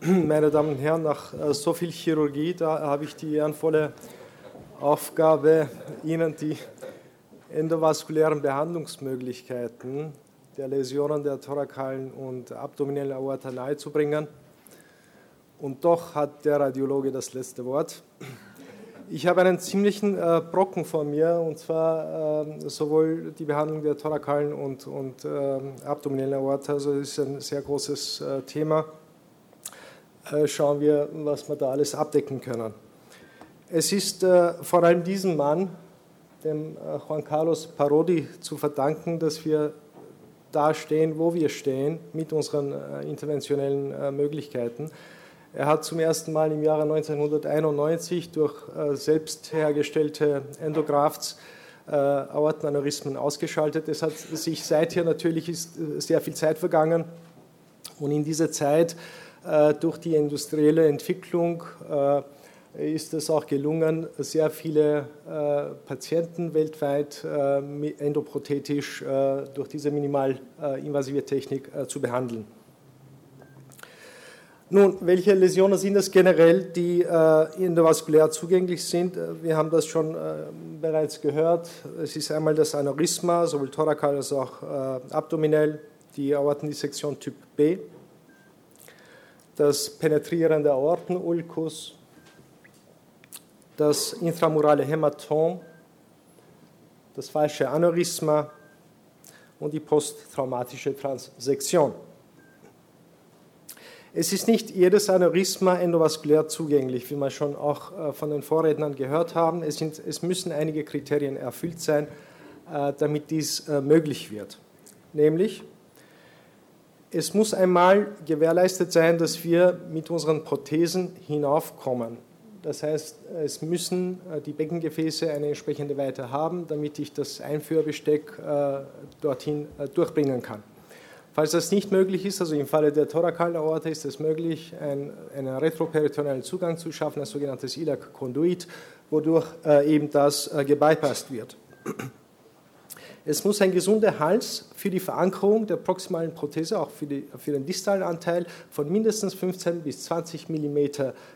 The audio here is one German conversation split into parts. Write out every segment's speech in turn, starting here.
Meine Damen und Herren, nach äh, so viel Chirurgie, da habe ich die ehrenvolle Aufgabe, Ihnen die endovaskulären Behandlungsmöglichkeiten der Läsionen der thorakalen und abdominellen Aorta nahezubringen. Und doch hat der Radiologe das letzte Wort. Ich habe einen ziemlichen äh, Brocken vor mir, und zwar äh, sowohl die Behandlung der thorakalen und, und äh, abdominellen Aorta, also das ist ein sehr großes äh, Thema. Äh, schauen wir, was wir da alles abdecken können. Es ist äh, vor allem diesem Mann, dem Juan Carlos Parodi, zu verdanken, dass wir da stehen, wo wir stehen, mit unseren interventionellen Möglichkeiten. Er hat zum ersten Mal im Jahre 1991 durch äh, selbst hergestellte Endografts äh, Aortenaneurysmen ausgeschaltet. Es hat sich seither natürlich äh, sehr viel Zeit vergangen und in dieser Zeit durch die industrielle Entwicklung ist es auch gelungen, sehr viele Patienten weltweit endoprothetisch durch diese minimalinvasive Technik zu behandeln. Nun, welche Läsionen sind es generell, die äh, endovaskulär zugänglich sind? Äh, wir haben das schon äh, bereits gehört. Es ist einmal das Aneurysma, sowohl thorakal als auch äh, abdominell, die Aortendissektion Typ B, das penetrierende Aortenulkus, das intramurale Hämatom, das falsche Aneurysma und die posttraumatische Transsektion. Es ist nicht jedes Aneurysma endovaskulär zugänglich, wie wir schon auch äh, von den Vorrednern gehört haben. Es, sind, es müssen einige Kriterien erfüllt sein, äh, damit dies äh, möglich wird. Nämlich, es muss einmal gewährleistet sein, dass wir mit unseren Prothesen hinaufkommen. Das heißt, es müssen die Beckengefäße eine entsprechende Weite haben, damit ich das Einführbesteck dorthin durchbringen kann. Falls das nicht möglich ist, also im Falle der thorakalen Aorta ist es möglich, ein, einen retroperitonealen Zugang zu schaffen, ein sogenanntes Iliac-Konduit, wodurch äh, eben das äh, gebypasst wird. Es muss ein gesunder Hals für die Verankerung der proximalen Prothese, auch für, die, für, den distalen Anteil, von mindestens 15 bis 20 mm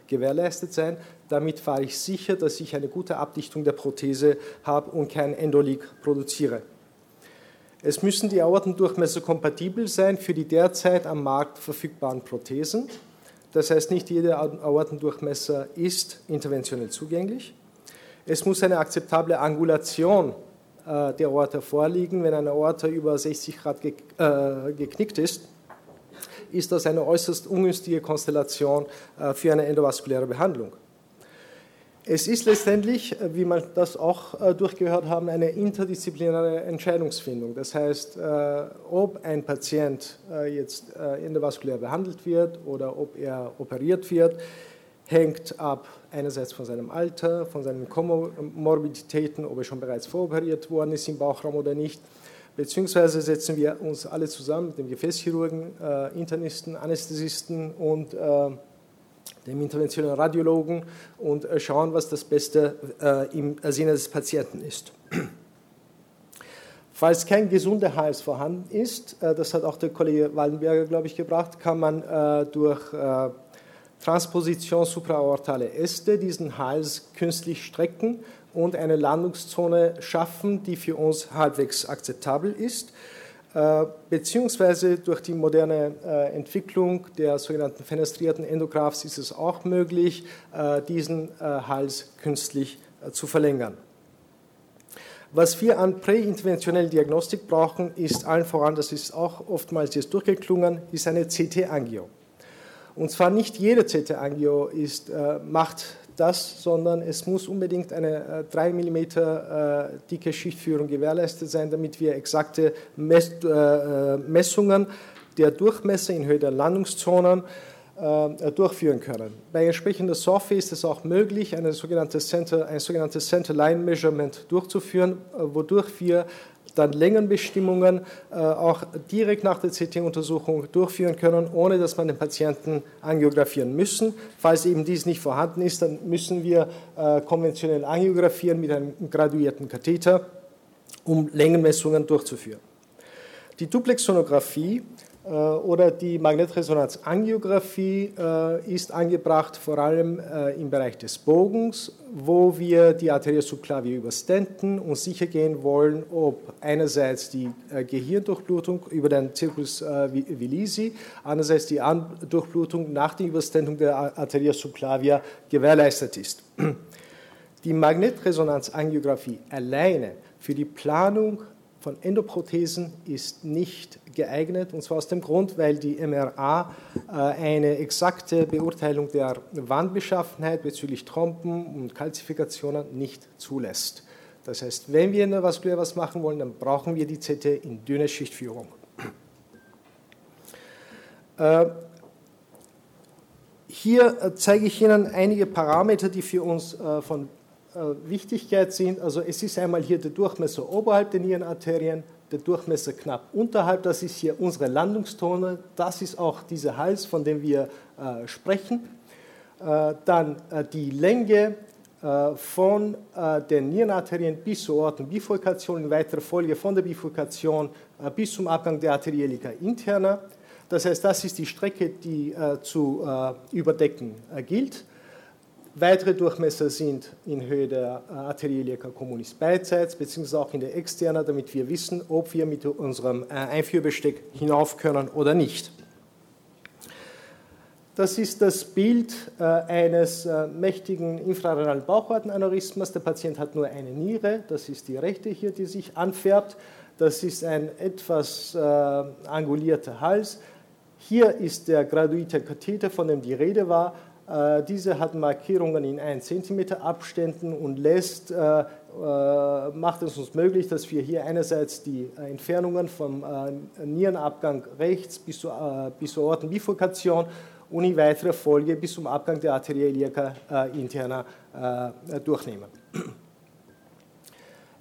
gewährleistet sein. Damit war ich sicher, dass ich eine gute Abdichtung der Prothese habe und kein Endolik produziere. Es müssen die Aortendurchmesser kompatibel sein für die derzeit am Markt verfügbaren Prothesen. Das heißt, nicht jeder Aortendurchmesser ist interventionell zugänglich. Es muss eine akzeptable Angulation der Aorta vorliegen. Wenn eine Aorta über 60 Grad äh, geknickt ist, ist das eine äußerst ungünstige Konstellation äh, für eine endovaskuläre Behandlung. Es ist letztendlich, äh, wie wir das auch äh, durchgehört haben, eine interdisziplinäre Entscheidungsfindung. Das heißt, äh, ob ein Patient jetzt endovaskulär behandelt wird oder ob er operiert wird, hängt ab einerseits von seinem Alter, von seinen Komorbiditäten, ob er schon bereits voroperiert worden ist im Bauchraum oder nicht. Beziehungsweise setzen wir uns alle zusammen mit dem Gefäßchirurgen, Internisten, Anästhesisten und dem interventionellen Radiologen und äh, schauen, was das Beste äh, im Sinne des Patienten ist. Falls kein gesunder Hals vorhanden ist, äh, das hat auch der Kollege Waldenberger, glaube ich, gebracht, kann man durch Transposition supraaortale Äste diesen Hals künstlich strecken und eine Landungszone schaffen, die für uns halbwegs akzeptabel ist. Äh, beziehungsweise durch die moderne äh, Entwicklung der sogenannten fenestrierten Endografs ist es auch möglich, äh, diesen Hals künstlich zu verlängern. Was wir an präinterventionellen Diagnostik brauchen, ist allen voran, das ist auch oftmals jetzt durchgeklungen, ist eine CT-Angio. Und zwar nicht jede CT-Angio macht das, sondern es muss unbedingt eine 3 äh, mm äh, dicke Schichtführung gewährleistet sein, damit wir exakte äh, Messungen der Durchmesser in Höhe der Landungszonen durchführen können. Bei entsprechender Software ist es auch möglich, eine sogenannte Center, ein sogenanntes Center-Line-Measurement durchzuführen, wodurch wir dann Längenbestimmungen äh, auch direkt nach der CT-Untersuchung durchführen können, ohne dass man den Patienten angiografieren müssen. Falls eben dies nicht vorhanden ist, dann müssen wir äh, konventionell angiografieren mit einem graduierten Katheter, um Längenmessungen durchzuführen. Die Duplexsonographie oder die Magnetresonanzangiografie äh, ist angebracht vor allem äh, im Bereich des Bogens, wo wir die Arteria subclavia überstenten und sicher gehen wollen, ob einerseits die Gehirndurchblutung über den Circus villisi, andererseits die Durchblutung nach der Überstentung der Arteria subclavia gewährleistet ist. Die Magnetresonanzangiografie alleine für die Planung von Endoprothesen ist nicht geeignet, und zwar aus dem Grund, weil die MRA äh, eine exakte Beurteilung der Wandbeschaffenheit bezüglich Trompen und Kalzifikationen nicht zulässt. Das heißt, wenn wir in der Vaskulär was machen wollen, dann brauchen wir die CT in dünner Schichtführung. Äh, hier äh, zeige ich Ihnen einige Parameter, die für uns von Wichtigkeit sind. Also es ist einmal hier der Durchmesser oberhalb der Nierenarterien, der Durchmesser knapp unterhalb, das ist hier unsere Landungstone, das ist auch dieser Hals, von dem wir äh, sprechen. Äh, dann äh, die Länge äh, von äh, den Nierenarterien bis zur Ortenbifurkation, in weiterer Folge von der Bifurkation äh, bis zum Abgang der Arterielica interna. Das heißt, das ist die Strecke, die zu überdecken gilt. Weitere Durchmesser sind in Höhe der äh, Arterielia communis beidseits, beziehungsweise auch in der externa, damit wir wissen, ob wir mit unserem äh, Einführbesteck hinauf können oder nicht. Das ist das Bild äh, eines mächtigen infrarenalen Bauchortenaneurysmas. Der Patient hat nur eine Niere, das ist die rechte hier, die sich anfärbt. Das ist ein etwas angulierter Hals. Hier ist der graduite Katheter, von dem die Rede war. Äh, diese hat Markierungen in 1 cm Abständen und lässt, äh, äh, macht es uns möglich, dass wir hier einerseits die Entfernungen vom Nierenabgang rechts bis zur, bis zur Ortenbifurkation und in weiterer Folge bis zum Abgang der Arteria iliaca interna durchnehmen.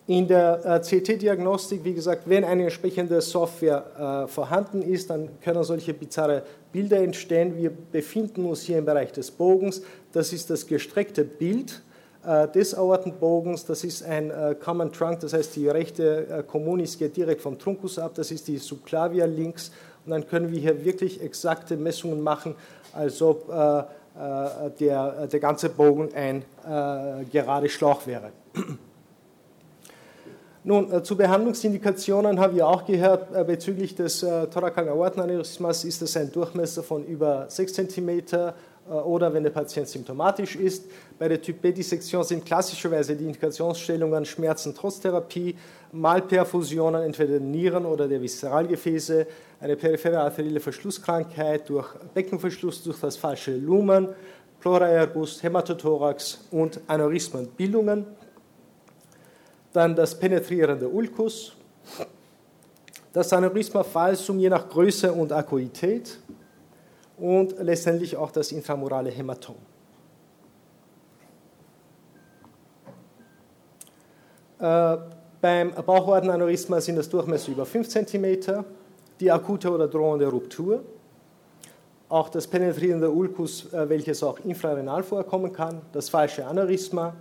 In der CT-Diagnostik, wie gesagt, wenn eine entsprechende Software vorhanden ist, dann können solche bizarre Bilder entstehen. Wir befinden uns hier im Bereich des Bogens. Das ist das gestreckte Bild äh, des Aortenbogens. Das ist ein äh, Common Trunk, das heißt, die rechte äh, Communis geht direkt vom Truncus ab. Das ist die Subclavia links. Und dann können wir hier wirklich exakte Messungen machen, als ob der, der ganze Bogen ein gerade Schlauch wäre. Nun, äh, zu Behandlungsindikationen haben wir auch gehört, äh, bezüglich des äh, thorakalen Aortenaneurysmas ist es ein Durchmesser von über 6 cm äh, oder wenn der Patient symptomatisch ist. Bei der Typ-B-Dissektion sind klassischerweise die Indikationsstellungen Schmerzen trotz Therapie, Malperfusionen entweder der Nieren oder der Viszeralgefäße, eine periphere arterielle Verschlusskrankheit durch Beckenverschluss durch das falsche Lumen, Pleuraerbus, Hämatothorax und Aneurysmenbildungen dann das penetrierende Ulkus, das Aneurysma-Falsum je nach Größe und Akuität und letztendlich auch das intramurale Hämatom. Äh, beim Bauchortenaneurysma sind das Durchmesser über 5 cm, die akute oder drohende Ruptur, auch das penetrierende Ulkus, äh, welches auch infrarenal vorkommen kann, das falsche Aneurysma,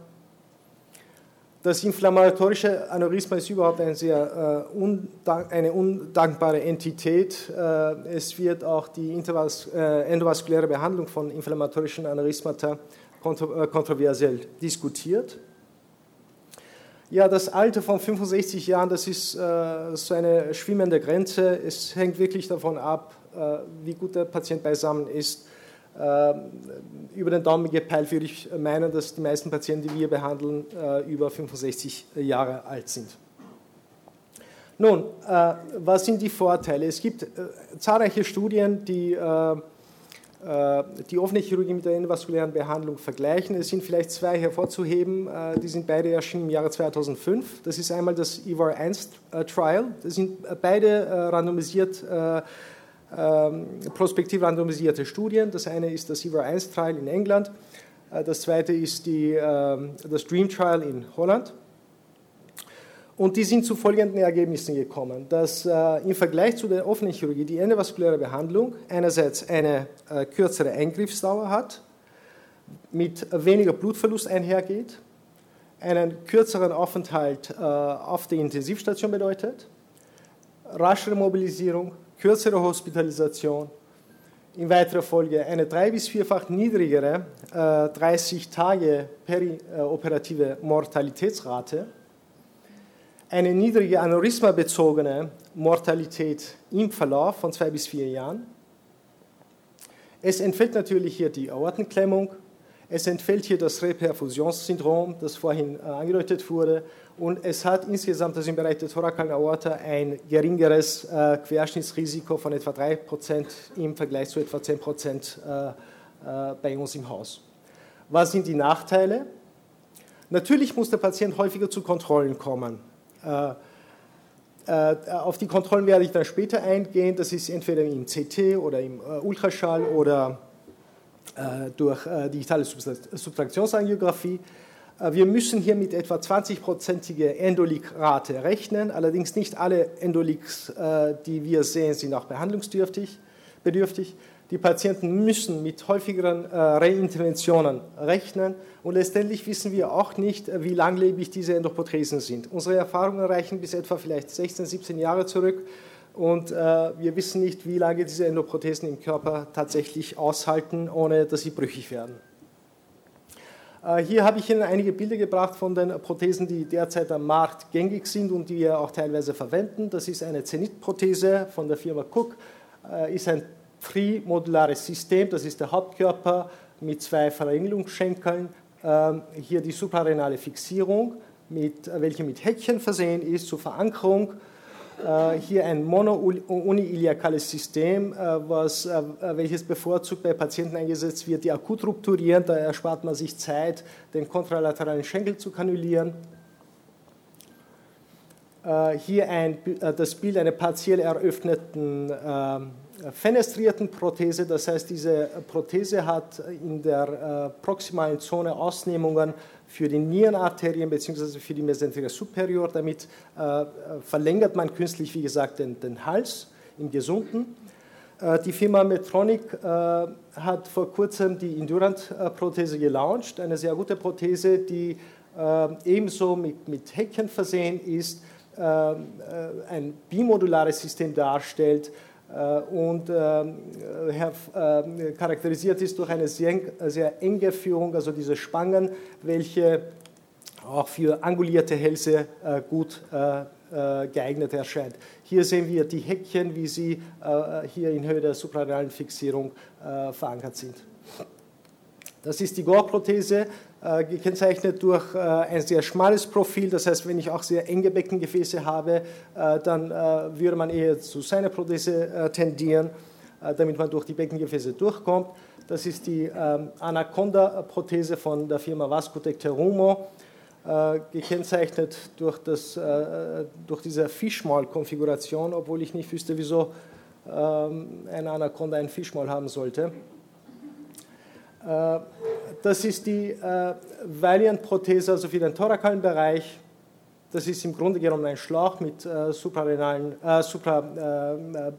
das inflammatorische Aneurysma ist überhaupt ein sehr, äh, eine undankbare Entität. Äh, es wird auch die äh, endovaskuläre Behandlung von inflammatorischen Aneurysmata kontro kontroversiell diskutiert. Ja, das Alter von 65 Jahren, das ist so eine schwimmende Grenze. Es hängt wirklich davon ab, wie gut der Patient beisammen ist über den Daumen gepeilt würde ich meinen, dass die meisten Patienten, die wir behandeln, äh, über 65 Jahre alt sind. Nun, äh, was sind die Vorteile? Es gibt äh, zahlreiche Studien, die die offene Chirurgie mit der endovaskulären Behandlung vergleichen. Es sind vielleicht zwei hervorzuheben, die sind beide erschienen im Jahre 2005. Das ist einmal das EVAR 1 Trial. Das sind beide randomisiert ähm, prospektiv randomisierte Studien. Das eine ist das SIVA 1 Trial in England, äh, das zweite ist die, ähm, das Dream Trial in Holland. Und die sind zu folgenden Ergebnissen gekommen, dass äh, im Vergleich zu der offenen Chirurgie die endovaskuläre Behandlung einerseits eine äh, kürzere Eingriffsdauer hat, mit weniger Blutverlust einhergeht, einen kürzeren Aufenthalt auf der Intensivstation bedeutet, raschere Mobilisierung, kürzere Hospitalisation, in weiterer Folge eine drei- bis vierfach niedrigere äh, 30 Tage perioperative Mortalitätsrate, eine niedrige aneurysma-bezogene Mortalität im Verlauf von zwei bis vier Jahren. Es entfällt natürlich hier die Aortenklemmung, es entfällt hier das Reperfusionssyndrom, das vorhin äh, angedeutet wurde, und es hat insgesamt also im Bereich der thorakalen Aorta ein geringeres äh, Querschnittsrisiko von etwa 3% im Vergleich zu etwa 10% äh, äh, bei uns im Haus. Was sind die Nachteile? Natürlich muss der Patient häufiger zu Kontrollen kommen. Äh, äh, auf die Kontrollen werde ich dann später eingehen. Das ist entweder im CT oder im Ultraschall oder durch digitale Subtraktionsangiographie. Wir müssen hier mit etwa 20-prozentige Endolik-Rate rechnen. Allerdings nicht alle Endoliks, die wir sehen, sind auch behandlungsbedürftig. Die Patienten müssen mit häufigeren äh, Reinterventionen rechnen und letztendlich wissen wir auch nicht, äh, wie langlebig diese Endoprothesen sind. Unsere Erfahrungen reichen bis etwa vielleicht 16, 17 Jahre zurück und äh, wir wissen nicht, wie lange diese Endoprothesen im Körper tatsächlich aushalten, ohne dass sie brüchig werden. Hier habe ich Ihnen einige Bilder gebracht von den Prothesen, die derzeit am Markt gängig sind und die wir auch teilweise verwenden. Das ist eine Zenit-Prothese von der Firma Cook, ist ein trimodulares System, das ist der Hauptkörper mit zwei Verringelungsschenkeln, ähm, hier die suprarenale Fixierung, mit, welche mit Häkchen versehen ist zur Verankerung. Äh, hier ein monouniiliakales System, äh, was, äh, welches bevorzugt bei Patienten eingesetzt wird, die akut rupturieren. Da erspart man sich Zeit, den kontralateralen Schenkel zu kanulieren. Hier ein, das Bild einer partiell eröffneten fenestrierten Prothese, das heißt, diese Prothese hat in der proximalen Zone Ausnehmungen für die Nierenarterien bzw. für die Mesenteria superior. Damit äh, verlängert man künstlich, wie gesagt, den, den Hals im Gesunden. Äh, die Firma Medtronic äh, hat vor kurzem die Endurant-Prothese gelauncht, eine sehr gute Prothese, die äh, ebenso mit, mit Häkchen versehen ist, äh, ein bimodulares System darstellt, äh, und ähm, äh, charakterisiert ist durch eine sehr, sehr enge Führung, also diese Spangen, welche auch für angulierte Hälse äh, gut geeignet erscheint. Hier sehen wir die Häkchen, wie sie hier in Höhe der suprarenalen Fixierung verankert sind. Das ist die Gore-Prothese, äh, gekennzeichnet durch äh, ein sehr schmales Profil. Das heißt, wenn ich auch sehr enge Beckengefäße habe, äh, dann würde man eher zu seiner Prothese tendieren, damit man durch die Beckengefäße durchkommt. Das ist die ähm, Anaconda-Prothese von der Firma Vascotec Terumo, gekennzeichnet durch, das, durch diese Fischmaul-Konfiguration, obwohl ich nicht wüsste, wieso ähm, ein Anaconda ein Fischmaul haben sollte. Äh, das ist die äh, Valiant-Prothese, also für den thorakalen Bereich. Das ist im Grunde genommen ein Schlauch mit äh, suprarenalen, äh, supra,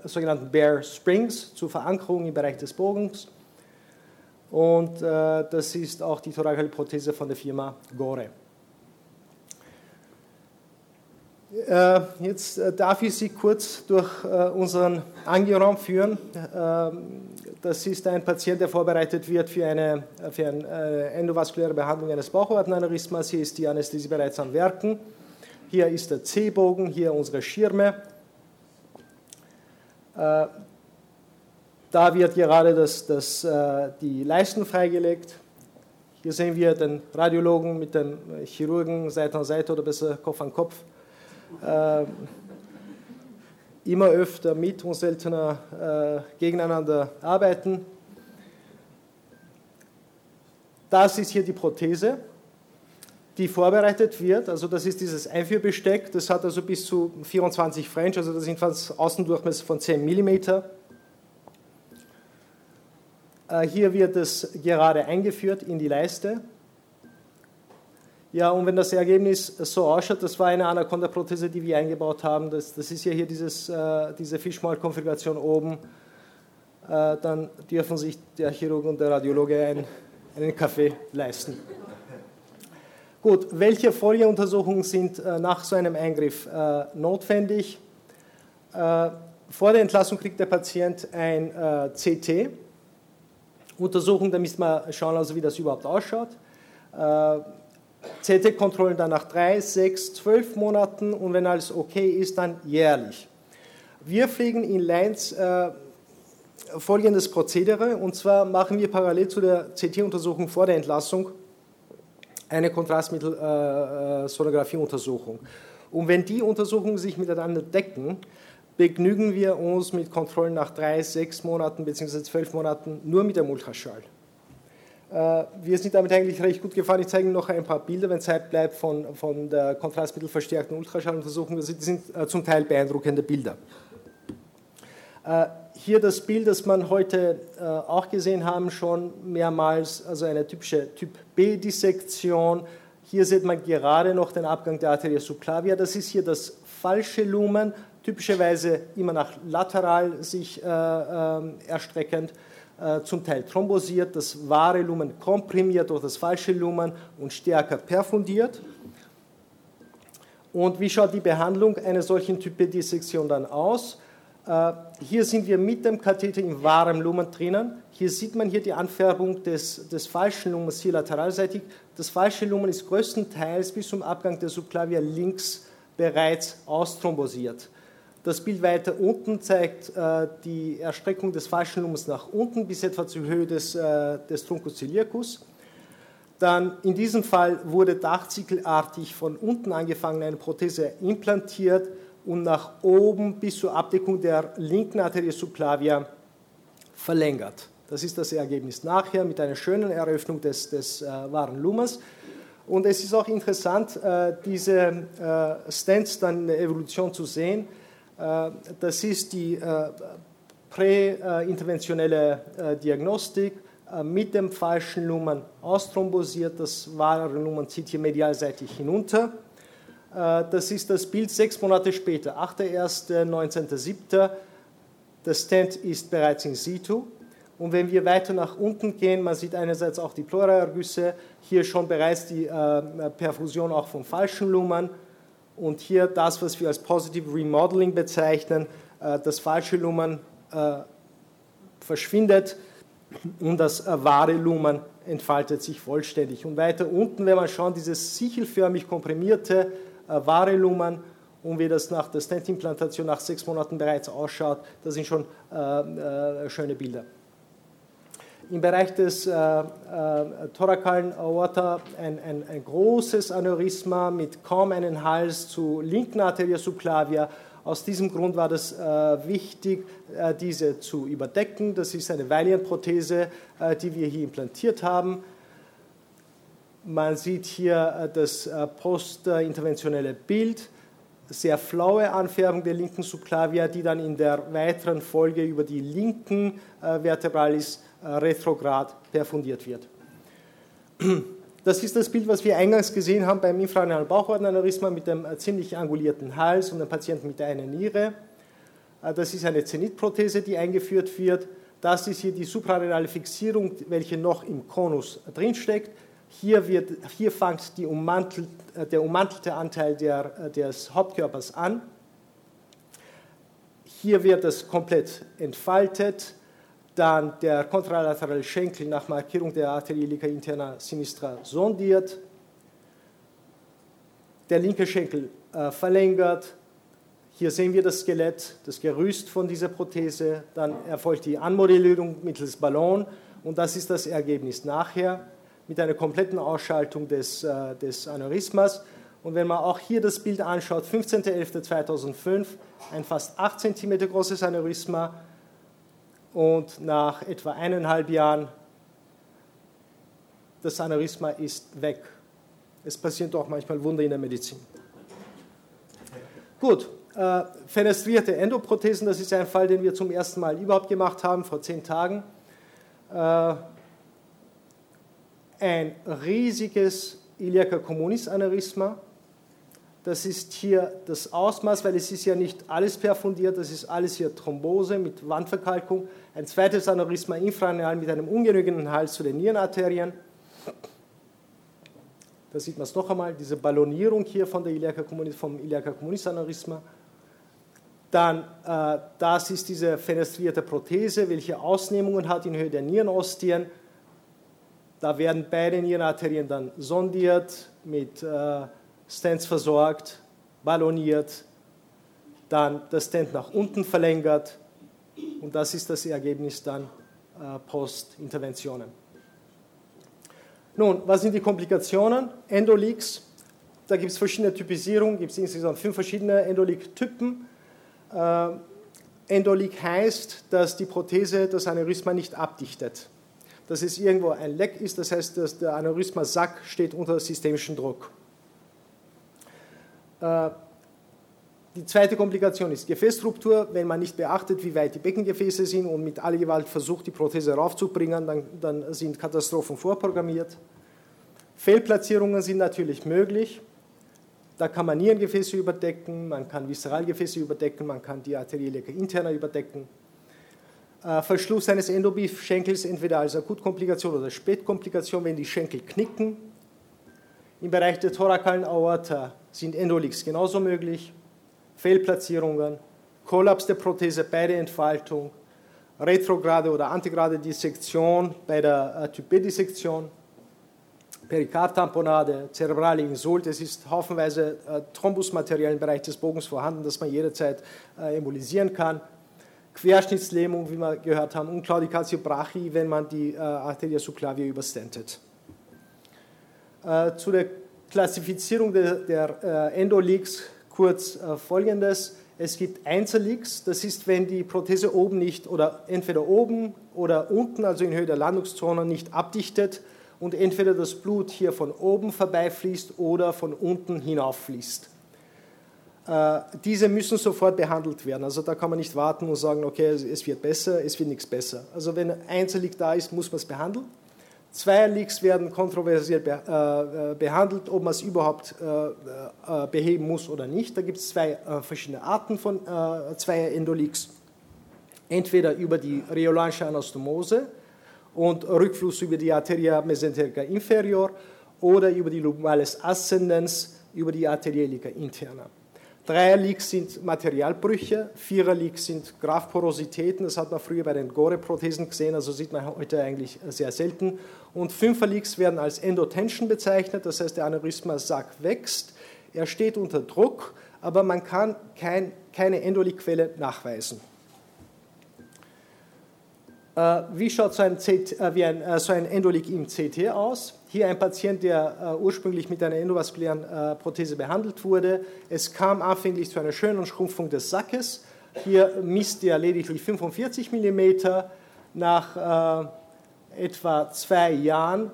äh, sogenannten Bare Springs zur Verankerung im Bereich des Bogens. Und äh, das ist auch die thorakale Prothese von der Firma Gore. Äh, jetzt äh, darf ich Sie kurz durch äh, unseren Angioraum führen. Ähm, das ist ein Patient, der vorbereitet wird für eine, für eine endovaskuläre Behandlung eines Bauchortenaneurysmas. Hier ist die Anästhesie bereits am Werken. Hier ist der C-Bogen, hier unsere Schirme. Da wird gerade das, das, die Leisten freigelegt. Hier sehen wir den Radiologen mit dem Chirurgen Seite an Seite oder besser Kopf an Kopf äh, immer öfter mit und seltener äh, gegeneinander arbeiten. Das ist hier die Prothese, die vorbereitet wird. Also das ist dieses Einführbesteck, das hat also bis zu 24 French, also das sind fast Außendurchmesser von 10 mm. Äh, hier wird es gerade eingeführt in die Leiste. Ja, und wenn das Ergebnis so ausschaut, das war eine Anaconda-Prothese, die wir eingebaut haben, das, das ist ja hier dieses, äh, diese Fischmahl-Konfiguration oben, äh, dann dürfen sich der Chirurg und der Radiologe ein, einen Kaffee leisten. Gut, welche Folgeuntersuchungen sind äh, nach so einem Eingriff äh, notwendig? Äh, vor der Entlassung kriegt der Patient ein äh, CT, Untersuchung, da müssen wir schauen, also wie das überhaupt ausschaut. Äh, CT-Kontrollen dann nach drei, sechs, zwölf Monaten und wenn alles okay ist, dann jährlich. Wir pflegen in Lines äh, folgendes Prozedere und zwar machen wir parallel zu der CT-Untersuchung vor der Entlassung eine Kontrastmittel-Sonographie-Untersuchung. Äh, und wenn die Untersuchungen sich miteinander decken, begnügen wir uns mit Kontrollen nach drei, sechs Monaten bzw. zwölf Monaten nur mit dem Ultraschall. Äh, wir sind damit eigentlich recht gut gefahren. Ich zeige Ihnen noch ein paar Bilder, wenn Zeit bleibt, von, von der kontrastmittelverstärkten Ultraschalluntersuchung. Das sind äh, zum Teil beeindruckende Bilder. Äh, hier das Bild, das man heute auch gesehen haben, schon mehrmals, also eine typische Typ B-Dissektion. Hier sieht man gerade noch den Abgang der Arteria subclavia. Das ist hier das falsche Lumen, typischerweise immer nach lateral sich äh, äh, erstreckend. Äh, zum Teil thrombosiert, das wahre Lumen komprimiert durch das falsche Lumen und stärker perfundiert. Und wie schaut die Behandlung einer solchen Type-Dissektion dann aus? Äh, hier sind wir mit dem Katheter im wahren Lumen drinnen. Hier sieht man hier die Anfärbung des, des falschen Lumens hier lateralseitig. Das falsche Lumen ist größtenteils bis zum Abgang der Subclavia links bereits austhrombosiert. Das Bild weiter unten zeigt äh, die Erstreckung des falschen Lumens nach unten bis etwa zur Höhe des, äh, des Truncus ciliacus. Dann in diesem Fall wurde dachziegelartig von unten angefangen eine Prothese implantiert und nach oben bis zur Abdeckung der linken Arterie subclavia verlängert. Das ist das Ergebnis nachher mit einer schönen Eröffnung des, des äh, wahren Lumens. Und es ist auch interessant, äh, diese äh, Stents dann in der Evolution zu sehen. Äh, das ist die äh, präinterventionelle äh, Diagnostik mit dem falschen Lumen austhrombosiert. Das wahre Lumen zieht hier medialseitig hinunter. Das ist das Bild sechs Monate später, 8.1., 19.7. Das Stent ist bereits in situ. Und wenn wir weiter nach unten gehen, man sieht einerseits auch die Pleuraergüsse, hier schon bereits die Perfusion auch vom falschen Lumen und hier das, was wir als Positive Remodeling bezeichnen, äh, das falsche Lumen äh, verschwindet und das äh, wahre Lumen entfaltet sich vollständig. Und weiter unten, wenn man schaut, dieses sichelförmig komprimierte wahre Lumen und wie das nach der Stent-Implantation nach sechs Monaten bereits ausschaut, das sind schon schöne Bilder im Bereich des äh, äh, thorakalen Aorta ein, ein, ein, großes Aneurysma mit kaum einem Hals zu linken Arteria subclavia. Aus diesem Grund war das äh, wichtig, äh, diese zu überdecken. Das ist eine Valiant-Prothese, äh, die wir hier implantiert haben. Man sieht hier äh, das postinterventionelle Bild sehr flaue Anfärbung der linken Subclavia, die dann in der weiteren Folge über die linken äh, Vertebralis retrograd perfundiert wird. Das ist das Bild, was wir eingangs gesehen haben beim infrarenalen Bauchordenaneurysma mit dem äh, ziemlich angulierten Hals und dem Patienten mit einer Niere. Äh, das ist eine Zenitprothese, die eingeführt wird. Das ist hier die suprarenale Fixierung, welche noch im Konus drinsteckt. Hier, wird, hier fängt ummantelt, der ummantelte Anteil der, des Hauptkörpers an. Hier wird es komplett entfaltet dann der kontralaterale Schenkel nach Markierung der Arterie ilica interna sinistra sondiert, der linke Schenkel äh, verlängert, hier sehen wir das Skelett, das Gerüst von dieser Prothese, dann erfolgt die Anmodellierung mittels Ballon. Und das ist das Ergebnis nachher mit einer kompletten Ausschaltung des, äh, des Aneurysmas. Und wenn man auch hier das Bild anschaut, 15.11.2005, ein fast 8 cm großes Aneurysma, und nach etwa eineinhalb Jahren das Aneurysma ist weg. Es passieren doch manchmal Wunder in der Medizin. Gut, äh, fenestrierte Endoprothesen, das ist ein Fall, den wir zum ersten Mal überhaupt gemacht haben, vor zehn Tagen. Äh, ein riesiges Iliaca communis Aneurysma, das ist hier das Ausmaß, weil es ist ja nicht alles perfundiert, das ist alles hier Thrombose mit Wandverkalkung. Ein zweites Aneurysma infraneal mit einem ungenügenden Hals zu den Nierenarterien. Da sieht man es noch einmal, diese Ballonierung hier von der Iliaca communis, vom Iliaca communis Aneurysma. Dann, äh, das ist diese fenestrierte Prothese, welche Ausnehmungen hat in Höhe der Nierenostien. Da werden beide Nierenarterien dann sondiert, mit äh, Stents versorgt, balloniert, dann das Stent nach unten verlängert und das ist das Ergebnis dann äh, Post-Interventionen. Nun, was sind die Komplikationen? Endoleaks, da gibt es verschiedene Typisierungen, gibt es insgesamt fünf verschiedene Endoleak-Typen. Äh, Endoleak heißt, dass die Prothese das Aneurysma nicht abdichtet. Dass es irgendwo ein Leck ist, das heißt, dass der Aneurysma-Sack steht unter systemischem Druck. Äh, die zweite Komplikation ist Gefäßstruktur. Wenn man nicht beachtet, wie weit die Beckengefäße sind und mit aller Gewalt versucht, die Prothese raufzubringen, dann, dann sind Katastrophen vorprogrammiert. Fehlplatzierungen sind natürlich möglich. Da kann man Nierengefäße überdecken, man kann Viszeralgefäße überdecken, man kann die Arterielle interna überdecken. Äh, Verschluss eines Endobeef-Schenkels entweder als Akutkomplikation oder Spätkomplikation, wenn die Schenkel knicken. Im Bereich der thorakalen Aorta sind Endoleaks genauso möglich. Fehlplatzierungen, Kollaps der Prothese bei der Entfaltung, retrograde oder antigrade Dissektion bei der äh, Typ B-Dissektion, Perikardtamponade, zerebrale Insult. Es ist haufenweise äh, Thrombusmaterial im Bereich des Bogens vorhanden, das man jederzeit äh, embolisieren kann. Querschnittslähmung, wie wir gehört haben, und Claudicatio brachii, wenn man die äh, Arteria subclavia überstentet. Äh, zu der Klassifizierung der, der äh, Endoleaks kurz äh, Folgendes. Es gibt Einzelleaks, das ist, wenn die Prothese oben nicht oder entweder oben oder unten, also in Höhe der Landungszone, nicht abdichtet und entweder das Blut hier von oben vorbeifließt oder von unten hinauffließt. Äh, diese müssen sofort behandelt werden. Also da kann man nicht warten und sagen, okay, es wird besser, es wird nichts besser. Also wenn ein Einzelleak da ist, muss man es behandeln. Zweierleaks werden kontroversiell äh, äh, behandelt, ob man es überhaupt äh, beheben muss oder nicht. Da gibt es zwei verschiedene Arten von Zweier-Endoleaks. Entweder über die rheolanische Anastomose und Rückfluss über die Arteria mesenterica inferior oder über die Lumbales ascendens über die Arteria iliaca interna. Dreier-Leaks sind Materialbrüche, Vierer-Leaks sind Graphporositäten, das hat man früher bei den Gore-Prothesen gesehen, also sieht man heute eigentlich sehr selten. Und Fünfer-Leaks werden als Endotension bezeichnet, das heißt der Aneurysma-Sack wächst, er steht unter Druck, aber man kann kein, keine Endoleak-Quelle nachweisen. Äh, wie schaut so ein, CT, äh, ein, äh, so ein Endoleak im CT aus? Hier ein Patient, der ursprünglich mit einer endovaskulären Prothese behandelt wurde. Es kam anfänglich zu einer schönen Schrumpfung des Sackes. Hier misst er lediglich 45 mm. Nach etwa zwei Jahren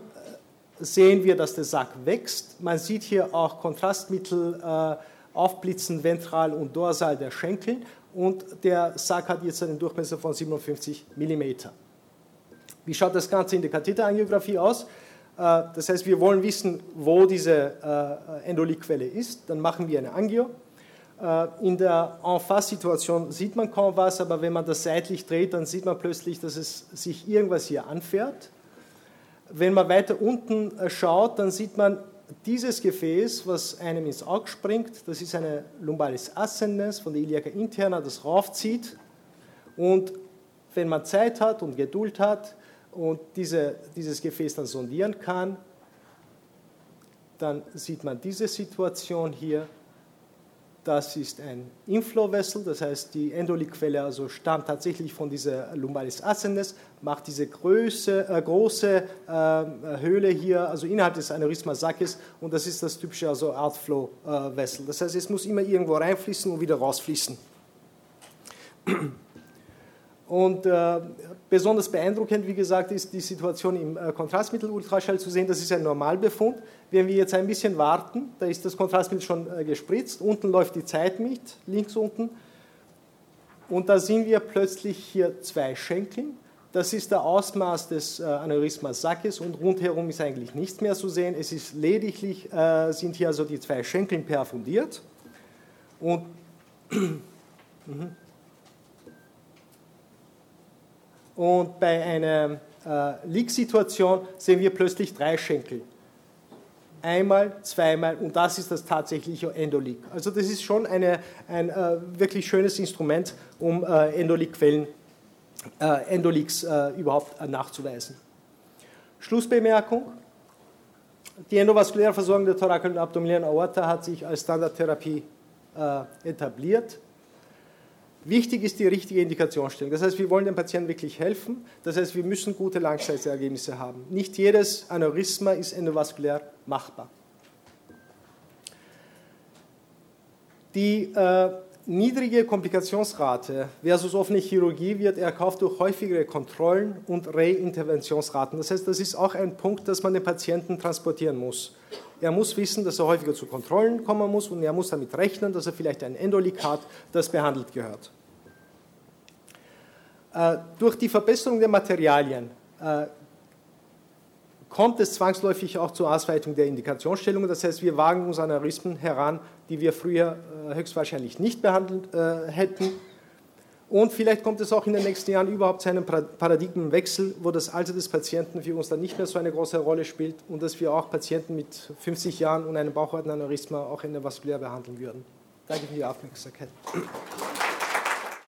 sehen wir, dass der Sack wächst. Man sieht hier auch Kontrastmittel aufblitzen ventral und dorsal der Schenkel und der Sack hat jetzt einen Durchmesser von 57 mm. Wie schaut das Ganze in der Katheterangiografie aus? Äh, das heißt, wir wollen wissen, wo diese äh, Endoliquelle ist. Dann machen wir eine Angio. Äh, in der En-Face-Situation sieht man kaum was, aber wenn man das seitlich dreht, dann sieht man plötzlich, dass es sich irgendwas hier anfährt. Wenn man weiter unten schaut, dann sieht man dieses Gefäß, was einem ins Auge springt, das ist eine Lumbalis ascendens von der Iliaca interna, das raufzieht. Und wenn man Zeit hat und Geduld hat und diese, dieses Gefäß dann sondieren kann, dann sieht man diese Situation hier das ist ein Inflow-Vessel, das heißt, die Endoliquelle also stammt tatsächlich von dieser Lumbalis ascendens, macht diese Größe, äh, große äh, Höhle hier, also innerhalb des Aneurysma-Sackes, und das ist das typische also Outflow-Vessel. Das heißt, es muss immer irgendwo reinfließen und wieder rausfließen. Und äh, besonders beeindruckend, wie gesagt, ist die Situation im äh, Kontrastmittelultraschall zu sehen. Das ist ein Normalbefund. Wenn wir jetzt ein bisschen warten, da ist das Kontrastmittel schon äh, gespritzt. Unten läuft die Zeit mit, links unten. Und da sehen wir plötzlich hier zwei Schenkel. Das ist der Ausmaß des äh, Aneurysmas Sackes und rundherum ist eigentlich nichts mehr zu sehen. Es ist lediglich, sind hier also die zwei Schenkel perfundiert. Und mhm. Und bei einer äh, Leak-Situation sehen wir plötzlich drei Schenkel. einmal, zweimal und das ist das tatsächliche Endolik. Also das ist schon eine, ein äh, wirklich schönes Instrument, um äh, Endolik-Quellen, äh, Endoliks äh, überhaupt äh, nachzuweisen. Schlussbemerkung. Die endovaskuläre Versorgung der thorakalen und abdominären Aorta hat sich als Standardtherapie äh, etabliert. Wichtig ist die richtige Indikationsstellung. Das heißt, wir wollen dem Patienten wirklich helfen. Das heißt, wir müssen gute Langzeitergebnisse haben. Nicht jedes Aneurysma ist endovaskulär machbar. Die äh, niedrige Komplikationsrate versus offene Chirurgie wird erkauft durch häufigere Kontrollen und Reinterventionsraten. Das heißt, das ist auch ein Punkt, dass man den Patienten transportieren muss. Er muss wissen, dass er häufiger zu Kontrollen kommen muss und er muss damit rechnen, dass er vielleicht ein Endolik hat, das behandelt gehört. Äh, durch die Verbesserung der Materialien äh, kommt es zwangsläufig auch zur Ausweitung der Indikationsstellungen. Das heißt, wir wagen uns an Aneurysmen heran, die wir früher äh, höchstwahrscheinlich nicht behandelt hätten. Und vielleicht kommt es auch in den nächsten Jahren überhaupt zu einem Paradigmenwechsel, wo das Alter des Patienten für uns dann nicht mehr so eine große Rolle spielt und dass wir auch Patienten mit 50 Jahren und einem Bauchortenaneurysma auch endovaskulär behandeln würden. Danke für die Aufmerksamkeit.